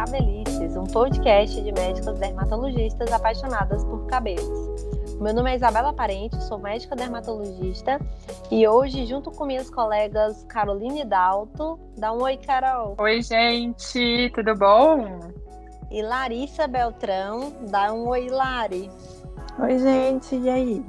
Cabelices, um podcast de médicas dermatologistas apaixonadas por cabelos. Meu nome é Isabela Parente, sou médica dermatologista e hoje, junto com minhas colegas Caroline Dalto, dá um oi, Carol. Oi, gente, tudo bom? E Larissa Beltrão, dá um oi, Lari. Oi, gente, e aí?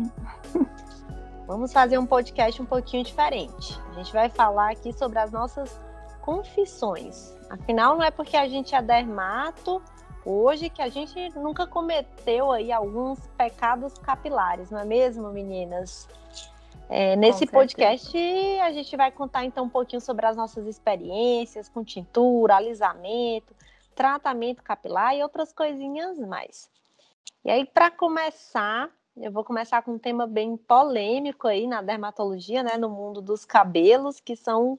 Vamos fazer um podcast um pouquinho diferente. A gente vai falar aqui sobre as nossas confissões. Afinal, não é porque a gente é dermato hoje que a gente nunca cometeu aí alguns pecados capilares, não é mesmo, meninas? É, nesse podcast a gente vai contar então um pouquinho sobre as nossas experiências com tintura, alisamento, tratamento capilar e outras coisinhas mais. E aí, para começar, eu vou começar com um tema bem polêmico aí na dermatologia, né, no mundo dos cabelos, que são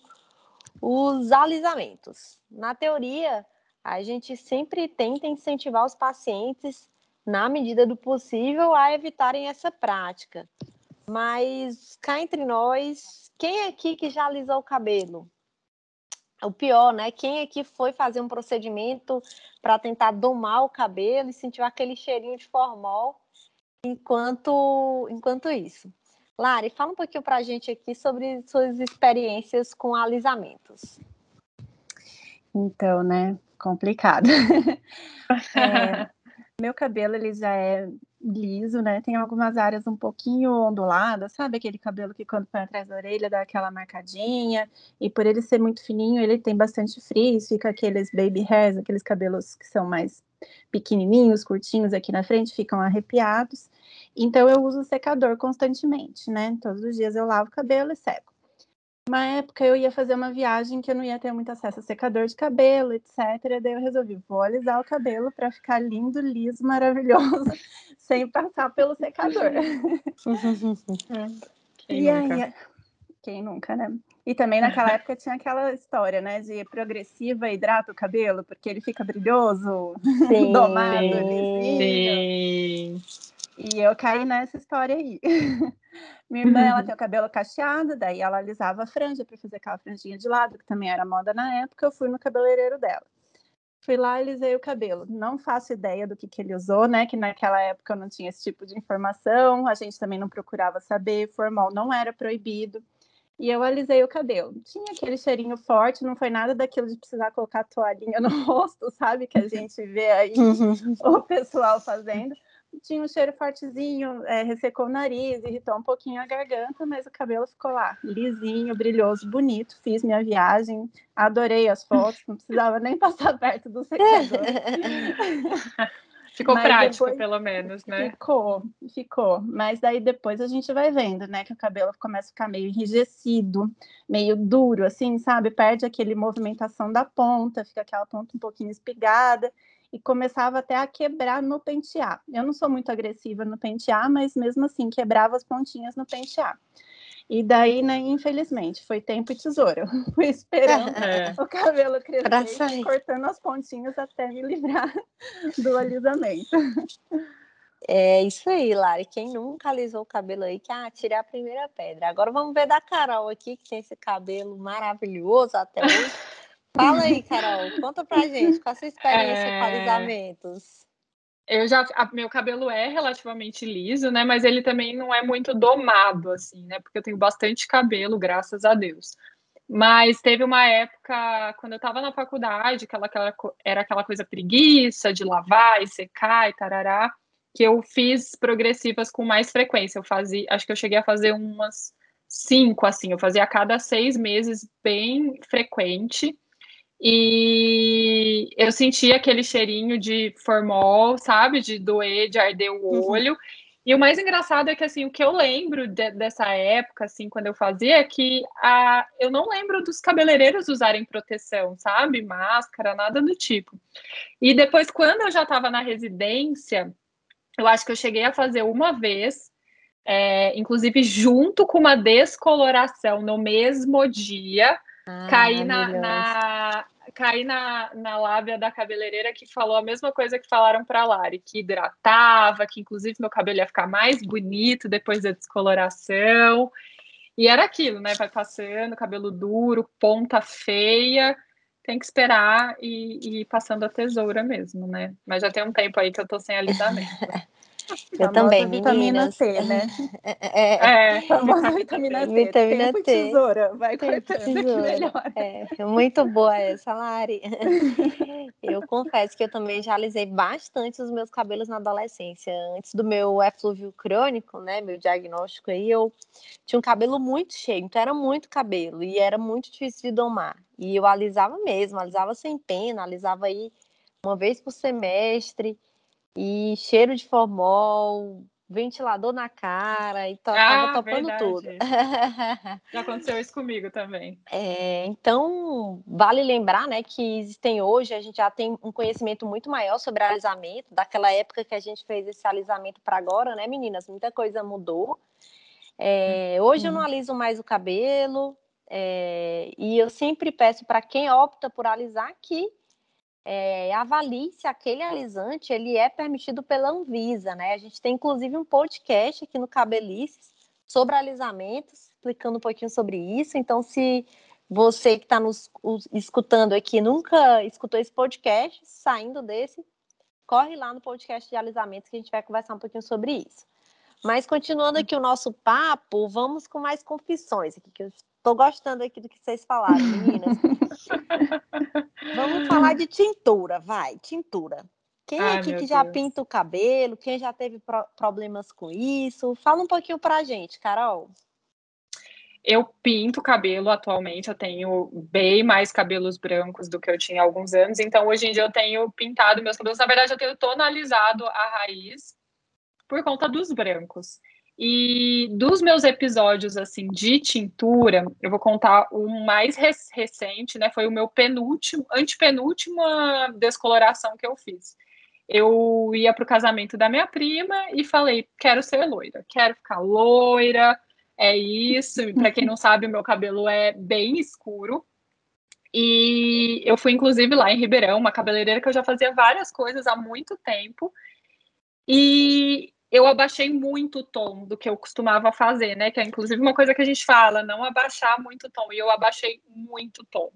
os alisamentos. Na teoria, a gente sempre tenta incentivar os pacientes, na medida do possível, a evitarem essa prática. Mas cá entre nós, quem é aqui que já alisou o cabelo? O pior, né? Quem aqui é foi fazer um procedimento para tentar domar o cabelo e sentiu aquele cheirinho de formol enquanto, enquanto isso? Lari, fala um pouquinho para a gente aqui sobre suas experiências com alisamentos. Então, né? complicado. é, meu cabelo ele já é liso, né? Tem algumas áreas um pouquinho onduladas, sabe aquele cabelo que quando põe atrás da orelha dá aquela marcadinha. E por ele ser muito fininho, ele tem bastante frizz, fica aqueles baby hairs, aqueles cabelos que são mais pequenininhos, curtinhos aqui na frente, ficam arrepiados. Então eu uso secador constantemente, né? Todos os dias eu lavo o cabelo e seco. Uma época eu ia fazer uma viagem que eu não ia ter muito acesso a secador de cabelo, etc. Daí eu resolvi, vou alisar o cabelo para ficar lindo, liso, maravilhoso, sem passar pelo secador. Quem e nunca? aí, quem nunca, né? E também naquela época tinha aquela história, né, de progressiva hidrata o cabelo, porque ele fica brilhoso, sim, domado, lisinho. Sim. E eu caí nessa história aí. Minha irmã, ela tem o cabelo cacheado, daí ela alisava a franja para fazer aquela franjinha de lado, que também era moda na época. Eu fui no cabeleireiro dela. Fui lá e alisei o cabelo. Não faço ideia do que, que ele usou, né? Que naquela época eu não tinha esse tipo de informação. A gente também não procurava saber. Formal não era proibido. E eu alisei o cabelo. Tinha aquele cheirinho forte, não foi nada daquilo de precisar colocar toalhinha no rosto, sabe? Que a gente vê aí o pessoal fazendo tinha um cheiro fortezinho, é, ressecou o nariz, irritou um pouquinho a garganta, mas o cabelo ficou lá, lisinho, brilhoso, bonito. Fiz minha viagem, adorei as fotos, não precisava nem passar perto do secador. Ficou mas prático, depois, pelo menos, né? Ficou, ficou. Mas daí depois a gente vai vendo, né? Que o cabelo começa a ficar meio enrijecido, meio duro, assim, sabe? Perde aquele movimentação da ponta, fica aquela ponta um pouquinho espigada e começava até a quebrar no pentear. Eu não sou muito agressiva no pentear, mas mesmo assim quebrava as pontinhas no pentear. E daí, né, infelizmente, foi tempo e tesoura. Fui esperando é. o cabelo crescer, cortando as pontinhas até me livrar do alisamento. É isso aí, Lari. Quem nunca alisou o cabelo aí, que ah, tirei a primeira pedra. Agora vamos ver da Carol aqui, que tem esse cabelo maravilhoso até hoje. Fala aí, Carol, conta pra gente qual a sua experiência é... com alisamentos. Eu já, a, meu cabelo é relativamente liso, né? Mas ele também não é muito domado, assim, né? Porque eu tenho bastante cabelo, graças a Deus. Mas teve uma época, quando eu estava na faculdade, que ela, aquela, era aquela coisa preguiça de lavar e secar e tarará, que eu fiz progressivas com mais frequência. Eu fazia, acho que eu cheguei a fazer umas cinco, assim, eu fazia a cada seis meses, bem frequente. E eu senti aquele cheirinho de formol, sabe? De doer, de arder o uhum. olho. Uhum. E o mais engraçado é que, assim, o que eu lembro de, dessa época, assim, quando eu fazia, é que a, eu não lembro dos cabeleireiros usarem proteção, sabe? Máscara, nada do tipo. E depois, quando eu já estava na residência, eu acho que eu cheguei a fazer uma vez, é, inclusive junto com uma descoloração no mesmo dia, ah, caí na, na, caí na, na lábia da cabeleireira que falou a mesma coisa que falaram para Lari, que hidratava, que inclusive meu cabelo ia ficar mais bonito depois da descoloração. E era aquilo, né? Vai passando, cabelo duro, ponta feia. tem que esperar e, e ir passando a tesoura mesmo, né? Mas já tem um tempo aí que eu tô sem alisamento. Eu a também, vitamina C, né? É, é. A vitamina C. Vitamina Tempo T. tesoura, vai Tempo cortando tesoura. melhor. É, muito boa essa, Lari. Eu confesso que eu também já alisei bastante os meus cabelos na adolescência. Antes do meu eflúvio crônico, né, meu diagnóstico aí, eu tinha um cabelo muito cheio, então era muito cabelo e era muito difícil de domar. E eu alisava mesmo, alisava sem pena, alisava aí uma vez por semestre e cheiro de formol, ventilador na cara e to tava ah, topando verdade. tudo. Já aconteceu isso comigo também. É, então, vale lembrar, né, que existem hoje, a gente já tem um conhecimento muito maior sobre alisamento, daquela época que a gente fez esse alisamento para agora, né, meninas? Muita coisa mudou. É, hoje eu não aliso mais o cabelo, é, e eu sempre peço para quem opta por alisar que é, avalie se aquele alisante ele é permitido pela Anvisa, né? A gente tem inclusive um podcast aqui no Cabelices sobre alisamentos, explicando um pouquinho sobre isso. Então, se você que está nos escutando aqui nunca escutou esse podcast, saindo desse, corre lá no podcast de alisamentos que a gente vai conversar um pouquinho sobre isso. Mas continuando aqui o nosso papo, vamos com mais confissões aqui, que eu estou gostando aqui do que vocês falaram, meninas. Vamos falar de tintura, vai, tintura. Quem Ai, aqui que já pinta o cabelo? Quem já teve pro problemas com isso? Fala um pouquinho pra gente, Carol. Eu pinto o cabelo atualmente, eu tenho bem mais cabelos brancos do que eu tinha há alguns anos, então hoje em dia eu tenho pintado meus cabelos. Na verdade, eu tenho tonalizado a raiz por conta dos brancos. E dos meus episódios assim de tintura, eu vou contar o mais recente, né? Foi o meu penúltimo, antepenúltima descoloração que eu fiz. Eu ia para o casamento da minha prima e falei: quero ser loira, quero ficar loira, é isso. Para quem não sabe, o meu cabelo é bem escuro. E eu fui, inclusive, lá em Ribeirão, uma cabeleireira que eu já fazia várias coisas há muito tempo. E eu abaixei muito o tom do que eu costumava fazer, né? Que é inclusive uma coisa que a gente fala, não abaixar muito o tom. E eu abaixei muito o tom.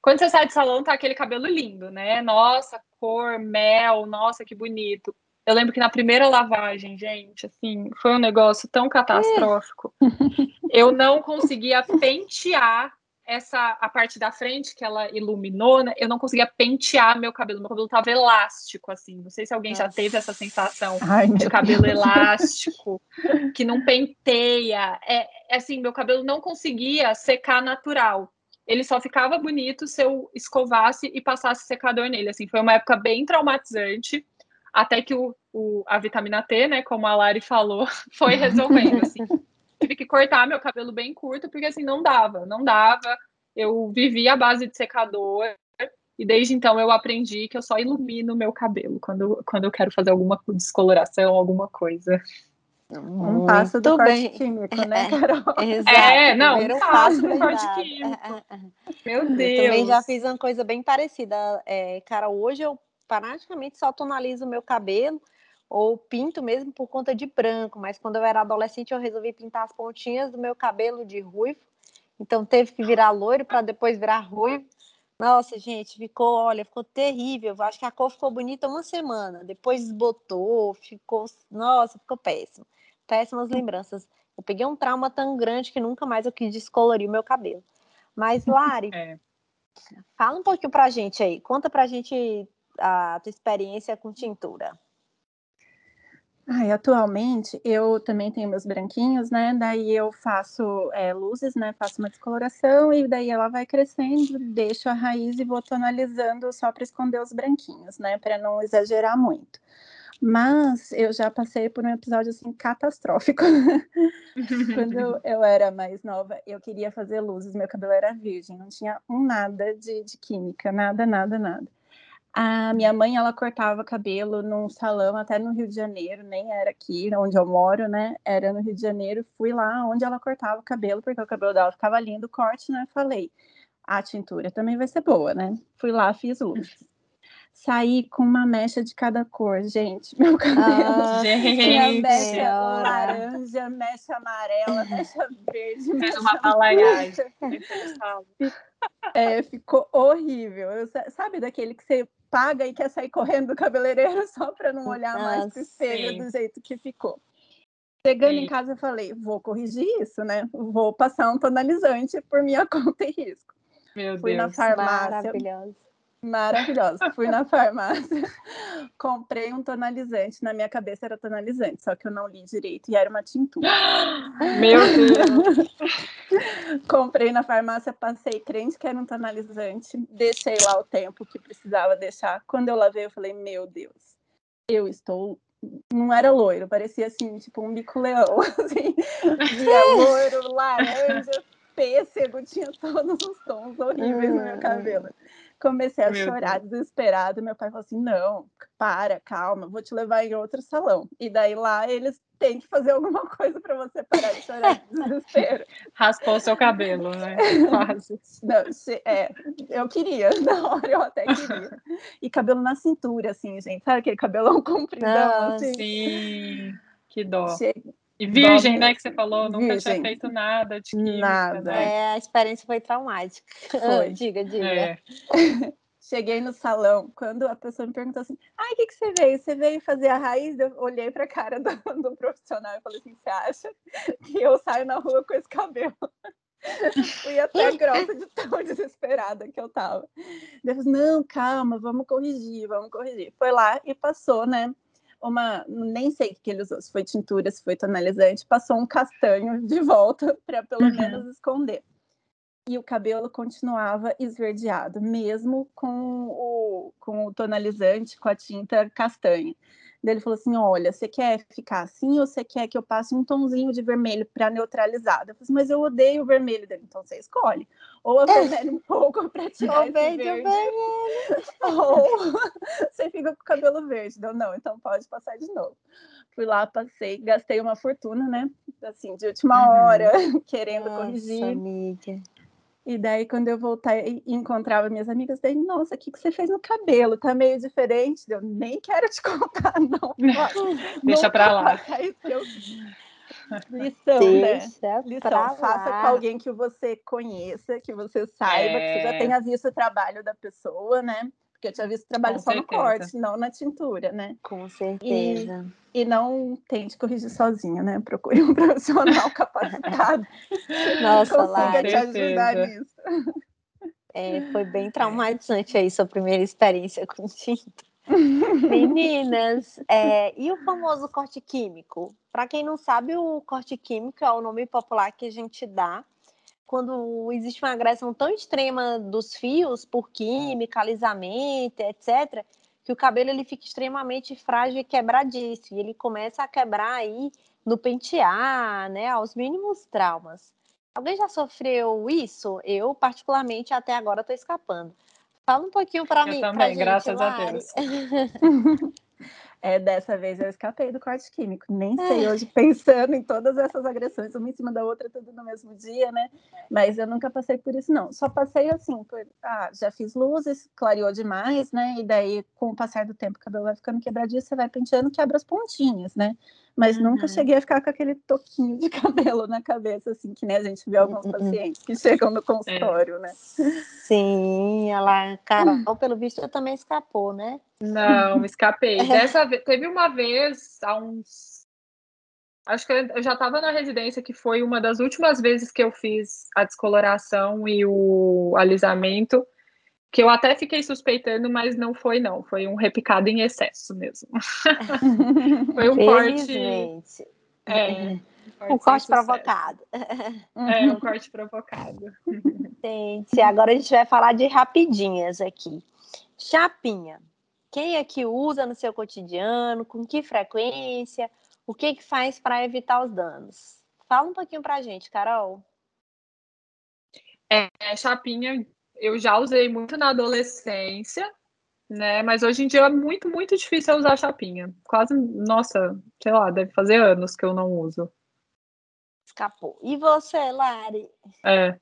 Quando você sai de salão, tá aquele cabelo lindo, né? Nossa, cor, mel, nossa, que bonito. Eu lembro que na primeira lavagem, gente, assim, foi um negócio tão catastrófico. Eu não conseguia pentear essa a parte da frente que ela iluminou, né, eu não conseguia pentear meu cabelo. Meu cabelo tava elástico, assim. Não sei se alguém Nossa. já teve essa sensação Ai, de cabelo Deus. elástico, que não penteia. É, é, assim, meu cabelo não conseguia secar natural. Ele só ficava bonito se eu escovasse e passasse secador nele. Assim, foi uma época bem traumatizante, até que o, o a vitamina T, né, como a Lari falou, foi resolvendo. Assim tive que cortar meu cabelo bem curto, porque assim, não dava, não dava. Eu vivia à base de secador, e desde então eu aprendi que eu só ilumino meu cabelo quando, quando eu quero fazer alguma descoloração, alguma coisa. Um passo do bem. corte químico, né, Carol? Exato. É, não, um passo do corte químico. Meu Deus. Eu também já fiz uma coisa bem parecida. É, cara, hoje eu praticamente só tonalizo o meu cabelo ou pinto mesmo por conta de branco, mas quando eu era adolescente eu resolvi pintar as pontinhas do meu cabelo de ruivo, então teve que virar loiro para depois virar ruivo. Nossa, gente, ficou, olha, ficou terrível. Acho que a cor ficou bonita uma semana, depois desbotou, ficou, nossa, ficou péssimo. Péssimas lembranças. Eu peguei um trauma tão grande que nunca mais eu quis descolorir o meu cabelo. Mas, Lari, é. fala um pouquinho pra gente aí. Conta pra gente a tua experiência com tintura. Ai, atualmente eu também tenho meus branquinhos, né? Daí eu faço é, luzes, né? Faço uma descoloração e daí ela vai crescendo, deixo a raiz e vou tonalizando só para esconder os branquinhos, né? Para não exagerar muito. Mas eu já passei por um episódio assim catastrófico. Quando eu, era mais nova, eu queria fazer luzes, meu cabelo era virgem, não tinha um nada de, de química, nada, nada, nada. A minha mãe, ela cortava cabelo num salão até no Rio de Janeiro, nem era aqui onde eu moro, né? Era no Rio de Janeiro. Fui lá onde ela cortava o cabelo, porque o cabelo dela ficava lindo, corte, né? Falei, a tintura também vai ser boa, né? Fui lá, fiz luzes. saí com uma mecha de cada cor, gente. Meu cabelo ah, tinha mecha laranja, mecha amarela, mecha verde. Mecha uma palaiagem. é, ficou horrível. Eu, sabe daquele que você paga e quer sair correndo do cabeleireiro só para não olhar mais pro espelho do jeito que ficou. Chegando sim. em casa, eu falei: vou corrigir isso, né? Vou passar um tonalizante por minha conta e risco. Meu Fui Deus, na farmácia. Maravilhosa. Maravilhosa. Fui na farmácia, comprei um tonalizante. Na minha cabeça era tonalizante, só que eu não li direito e era uma tintura. Meu Deus! comprei na farmácia, passei crente que era um tonalizante, deixei lá o tempo que precisava deixar. Quando eu lavei, eu falei: Meu Deus, eu estou não era loiro, parecia assim, tipo um bico-leão, assim, via loiro, laranja, pêssego, tinha todos os tons horríveis no meu cabelo. Comecei a meu chorar Deus. desesperado. Meu pai falou assim: não, para, calma, vou te levar em outro salão. E daí lá eles têm que fazer alguma coisa para você parar de chorar de desespero. Raspou o seu cabelo, né? Quase. Não, é, eu queria, na hora eu até queria. E cabelo na cintura, assim, gente. Sabe aquele cabelão compridão? Não, assim? Sim, que dó. Che e virgem, né, que você falou, nunca virgem. tinha feito nada de química, Nada. Né? É, a experiência foi traumática. Foi. diga, diga. É. Cheguei no salão, quando a pessoa me perguntou assim, ai, o que, que você veio? Você veio fazer a raiz? Eu olhei para a cara do, do, profissional e falei assim, você acha que eu saio na rua com esse cabelo? Fui até grossa de tão desesperada que eu tava. Deus, não, calma, vamos corrigir, vamos corrigir. Foi lá e passou, né? Uma, nem sei o que ele usou, se foi tintura, se foi tonalizante, passou um castanho de volta para pelo uhum. menos esconder. E o cabelo continuava esverdeado, mesmo com o, com o tonalizante, com a tinta castanha. Daí ele falou assim: Olha, você quer ficar assim ou você quer que eu passe um tomzinho de vermelho para neutralizar? Eu falei assim, mas eu odeio o vermelho dele. Então você escolhe. Ou eu vermelho um pouco para tirar esse verde. verde ou você fica com o cabelo verde. Não, não, então pode passar de novo. Fui lá, passei, gastei uma fortuna, né? Assim, de última uhum. hora, querendo corrigir. Amiga. E daí, quando eu voltei e encontrava minhas amigas, daí, nossa, o que, que você fez no cabelo? Tá meio diferente. Eu nem quero te contar, não. Deixa para lá. Lição, né? Deixa né? Lição. Faça lá. com alguém que você conheça, que você saiba, é... que você já é. tenha visto o trabalho da pessoa, né? Porque eu tinha visto trabalho Com só certeza. no corte, não na tintura, né? Com certeza. E, e não tente corrigir sozinho, né? Procure um profissional capacitado Nossa, que consiga te ajudar nisso. É, foi bem traumatizante aí sua primeira experiência com tinta. Meninas, é, e o famoso corte químico? Para quem não sabe, o corte químico é o nome popular que a gente dá quando existe uma agressão tão extrema dos fios por química, alisamento, etc., que o cabelo ele fica extremamente frágil e quebradiço, e ele começa a quebrar aí no pentear, né, aos mínimos traumas. Alguém já sofreu isso? Eu, particularmente, até agora estou escapando. Fala um pouquinho para mim. Também, gente, graças Lari. a Deus. É, dessa vez eu escapei do corte químico. Nem sei é. hoje, pensando em todas essas agressões, uma em cima da outra, tudo no mesmo dia, né? Mas eu nunca passei por isso, não. Só passei assim, por, ah, já fiz luzes, clareou demais, né? E daí, com o passar do tempo, o cabelo vai ficando quebradiço, você vai penteando, quebra as pontinhas, né? Mas uhum. nunca cheguei a ficar com aquele toquinho de cabelo na cabeça, assim, que nem a gente vê alguns uhum. pacientes que chegam no consultório, é. né? Sim, ela, Carol, pelo visto, também escapou, né? Não, escapei. Dessa vez, teve uma vez, há uns. Acho que eu já estava na residência, que foi uma das últimas vezes que eu fiz a descoloração e o alisamento que eu até fiquei suspeitando, mas não foi não, foi um repicado em excesso mesmo. foi um corte. É, um corte, um corte provocado. É, um corte provocado. Gente, agora a gente vai falar de rapidinhas aqui. Chapinha. Quem é que usa no seu cotidiano? Com que frequência? O que que faz para evitar os danos? Fala um pouquinho pra gente, Carol. É, chapinha eu já usei muito na adolescência, né? Mas hoje em dia é muito, muito difícil usar chapinha. Quase, nossa, sei lá, deve fazer anos que eu não uso. Escapou. E você, Lari? É.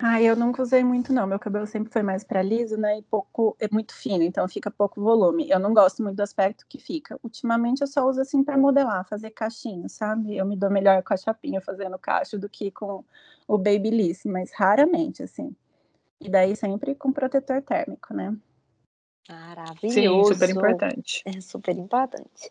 Ah, eu nunca usei muito, não. Meu cabelo sempre foi mais para liso, né? E pouco, é muito fino, então fica pouco volume. Eu não gosto muito do aspecto que fica. Ultimamente eu só uso assim para modelar, fazer cachinho, sabe? Eu me dou melhor com a chapinha fazendo cacho do que com o babyliss, mas raramente, assim. E daí sempre com protetor térmico, né? Maravilhoso. Sim, super importante. É super importante.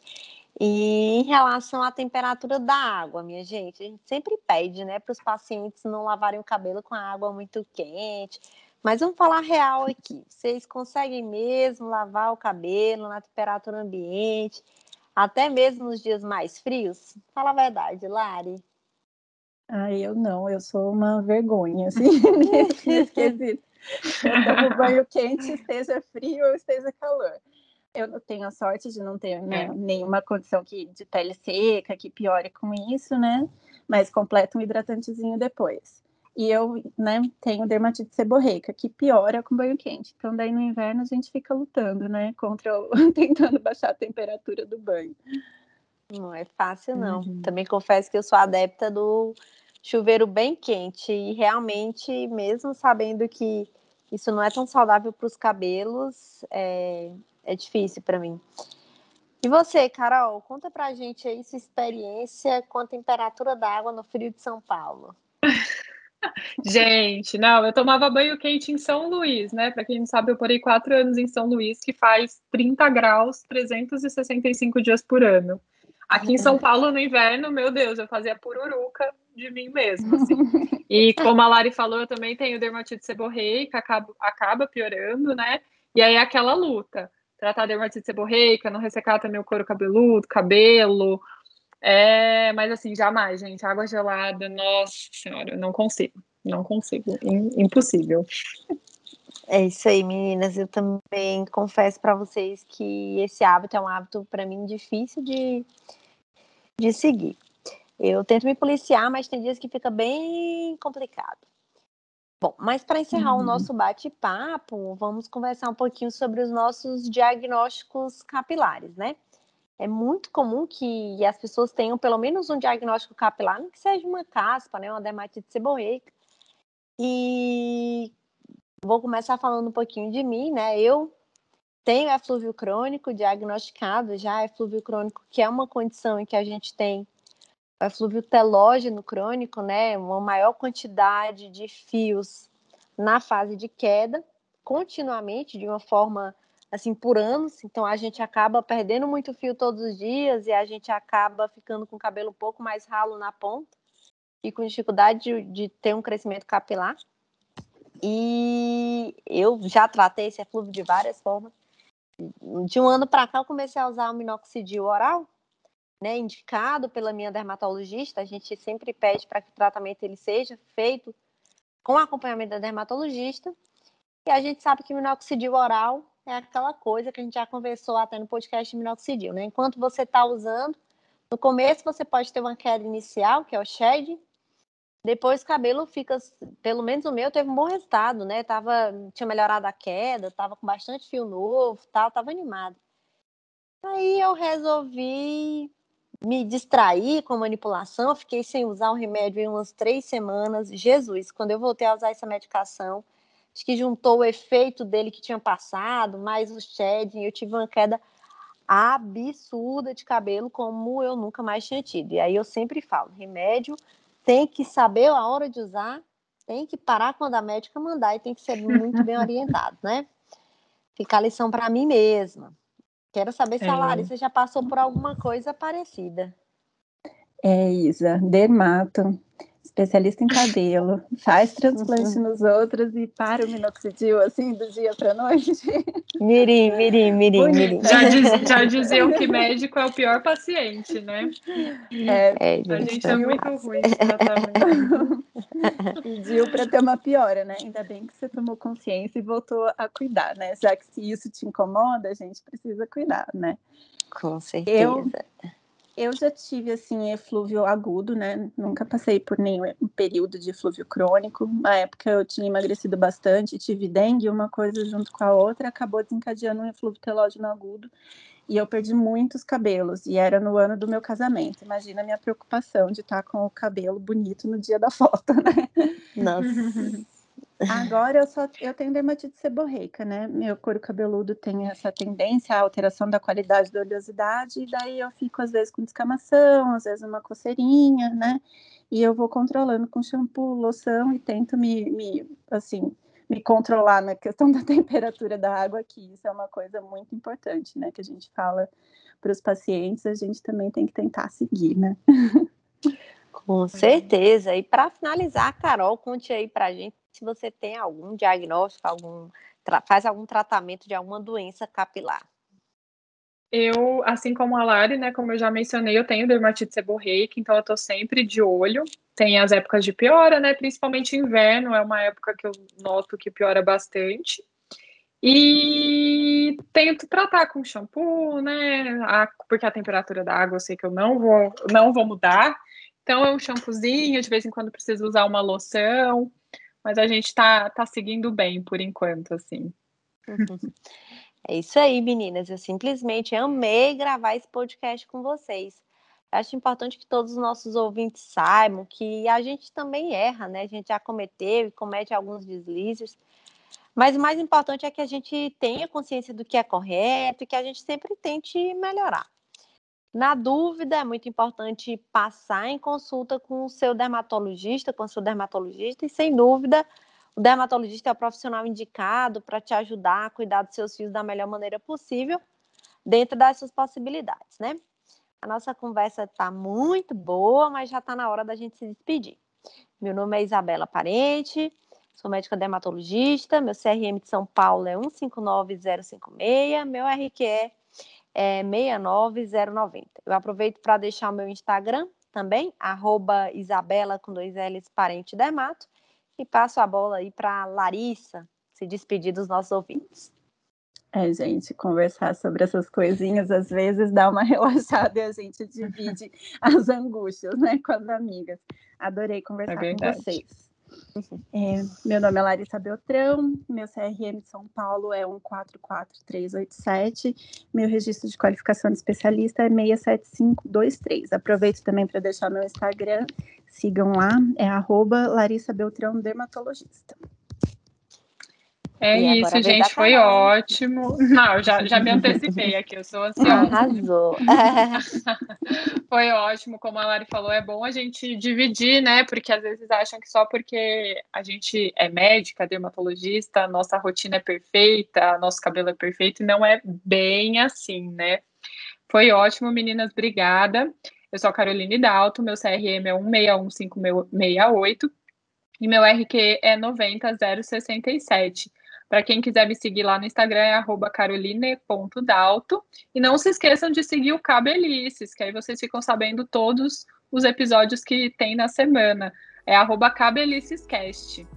E em relação à temperatura da água, minha gente, a gente sempre pede, né, para os pacientes não lavarem o cabelo com a água muito quente. Mas vamos falar real aqui. Vocês conseguem mesmo lavar o cabelo na temperatura ambiente, até mesmo nos dias mais frios? Fala a verdade, Lari. Ah, eu não, eu sou uma vergonha, assim, nesse quesito. Eu tomo banho quente, esteja frio ou esteja calor eu tenho a sorte de não ter né, é. nenhuma condição que, de pele seca que piore com isso, né? Mas completa um hidratantezinho depois. E eu, né, tenho dermatite seborreica, que piora com banho quente. Então, daí no inverno a gente fica lutando, né, contra o... tentando baixar a temperatura do banho. Não é fácil, não. Uhum. Também confesso que eu sou adepta do chuveiro bem quente. E realmente, mesmo sabendo que isso não é tão saudável para os cabelos, é, é difícil para mim. E você, Carol, conta pra gente aí sua experiência com a temperatura da água no frio de São Paulo. Gente, não, eu tomava banho quente em São Luís, né? Para quem não sabe, eu porei quatro anos em São Luís, que faz 30 graus 365 dias por ano. Aqui em São Paulo, no inverno, meu Deus, eu fazia pururuca de mim mesmo. Assim. E como a Lari falou, eu também tenho dermatite seborreica, acaba, acaba piorando, né? E aí é aquela luta tratar a dermatite seborreica, não ressecar também o couro cabeludo, cabelo. É, mas assim, jamais, gente. Água gelada, nossa senhora, não consigo. Não consigo. Impossível. É isso aí, meninas. Eu também confesso para vocês que esse hábito é um hábito para mim difícil de, de seguir. Eu tento me policiar, mas tem dias que fica bem complicado. Bom, mas para encerrar uhum. o nosso bate-papo, vamos conversar um pouquinho sobre os nossos diagnósticos capilares, né? É muito comum que as pessoas tenham pelo menos um diagnóstico capilar, que seja uma caspa, né, uma dermatite seborreica. E vou começar falando um pouquinho de mim, né? Eu tenho eflúvio crônico diagnosticado já, eflúvio crônico, que é uma condição em que a gente tem eflúvio telógeno crônico, né, uma maior quantidade de fios na fase de queda, continuamente, de uma forma assim por anos, então a gente acaba perdendo muito fio todos os dias e a gente acaba ficando com o cabelo um pouco mais ralo na ponta e com dificuldade de, de ter um crescimento capilar. E eu já tratei esse eflúvio de várias formas. De um ano para cá eu comecei a usar o minoxidil oral, né, indicado pela minha dermatologista, a gente sempre pede para que o tratamento ele seja feito com acompanhamento da dermatologista. E a gente sabe que minoxidil oral é aquela coisa que a gente já conversou até no podcast de minoxidil, né? Enquanto você está usando, no começo você pode ter uma queda inicial, que é o shed, depois o cabelo fica, pelo menos o meu teve um bom resultado, né? Tava, tinha melhorado a queda, tava com bastante fio novo, tal, tava animado. Aí eu resolvi me distraí com manipulação, fiquei sem usar o remédio em umas três semanas. Jesus, quando eu voltei a usar essa medicação, acho que juntou o efeito dele que tinha passado, mais o shedding, eu tive uma queda absurda de cabelo, como eu nunca mais tinha tido. E aí eu sempre falo, remédio tem que saber a hora de usar, tem que parar quando a médica mandar e tem que ser muito bem orientado, né? Fica a lição para mim mesma. Quero saber se é. a Larissa já passou por alguma coisa parecida. É, Isa, dermato, especialista em cabelo, faz transplante uhum. nos outros e para o minoxidil assim do dia para noite. Mirim, mirim, mirim, mirim. Já, diz, já diziam que médico é o pior paciente, né? É, é a gente é muito ruim de tratamento. Pediu para ter uma piora, né? Ainda bem que você tomou consciência e voltou a cuidar, né? Já que se isso te incomoda, a gente precisa cuidar, né? Com certeza. Eu, eu já tive, assim, eflúvio agudo, né? Nunca passei por nenhum período de eflúvio crônico. Na época eu tinha emagrecido bastante, tive dengue, uma coisa junto com a outra, acabou desencadeando um eflúvio telógeno agudo. E eu perdi muitos cabelos, e era no ano do meu casamento. Imagina a minha preocupação de estar com o cabelo bonito no dia da foto, né? Nossa. Agora eu só eu tenho dermatite seborreica, né? Meu couro cabeludo tem essa tendência à alteração da qualidade da oleosidade, e daí eu fico às vezes com descamação, às vezes uma coceirinha, né? E eu vou controlando com shampoo, loção e tento me, me assim, me controlar na questão da temperatura da água, que isso é uma coisa muito importante, né? Que a gente fala para os pacientes, a gente também tem que tentar seguir, né? Com certeza. E para finalizar, Carol, conte aí para a gente se você tem algum diagnóstico, algum faz algum tratamento de alguma doença capilar. Eu, assim como a Lari, né, como eu já mencionei, eu tenho dermatite seborreica, então eu tô sempre de olho. Tem as épocas de piora, né, principalmente inverno, é uma época que eu noto que piora bastante. E tento tratar com shampoo, né, a, porque a temperatura da água eu sei que eu não vou, não vou mudar. Então é um shampoozinho, de vez em quando preciso usar uma loção mas a gente tá, tá seguindo bem por enquanto, assim. É isso aí, meninas. Eu simplesmente amei gravar esse podcast com vocês. acho importante que todos os nossos ouvintes saibam que a gente também erra, né? A gente já cometeu e comete alguns deslizes. Mas o mais importante é que a gente tenha consciência do que é correto e que a gente sempre tente melhorar. Na dúvida, é muito importante passar em consulta com o seu dermatologista, com o seu dermatologista, e sem dúvida, o dermatologista é o profissional indicado para te ajudar a cuidar dos seus fios da melhor maneira possível, dentro dessas possibilidades, né? A nossa conversa está muito boa, mas já está na hora da gente se despedir. Meu nome é Isabela Parente, sou médica dermatologista, meu CRM de São Paulo é 159056, meu RQ é é 69090. Eu aproveito para deixar o meu Instagram também, arroba Isabela com dois L's Parente Dermato, e passo a bola aí para Larissa se despedir dos nossos ouvintes. É, gente, conversar sobre essas coisinhas às vezes dá uma relaxada e a gente divide as angústias, né, com as amigas. Adorei conversar é com vocês. É, meu nome é Larissa Beltrão, meu CRM de São Paulo é 144387, meu registro de qualificação de especialista é 67523. Aproveito também para deixar meu Instagram, sigam lá, é arroba Larissa Beltrão Dermatologista. É e isso, gente, foi ótimo. Não, já, já me antecipei aqui, eu sou ansiosa. Arrasou. foi ótimo, como a Lari falou, é bom a gente dividir, né? Porque às vezes acham que só porque a gente é médica, dermatologista, nossa rotina é perfeita, nosso cabelo é perfeito, e não é bem assim, né? Foi ótimo, meninas, obrigada. Eu sou a Caroline Dalto, meu CRM é 161568 e meu RQ é 90067. Para quem quiser me seguir lá no Instagram é caroline.dalto. E não se esqueçam de seguir o Cabelices, que aí vocês ficam sabendo todos os episódios que tem na semana. É cabelicescast.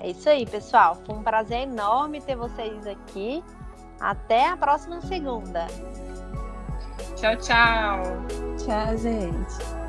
É isso aí, pessoal. Foi um prazer enorme ter vocês aqui. Até a próxima segunda. Tchau, tchau. Tchau, gente.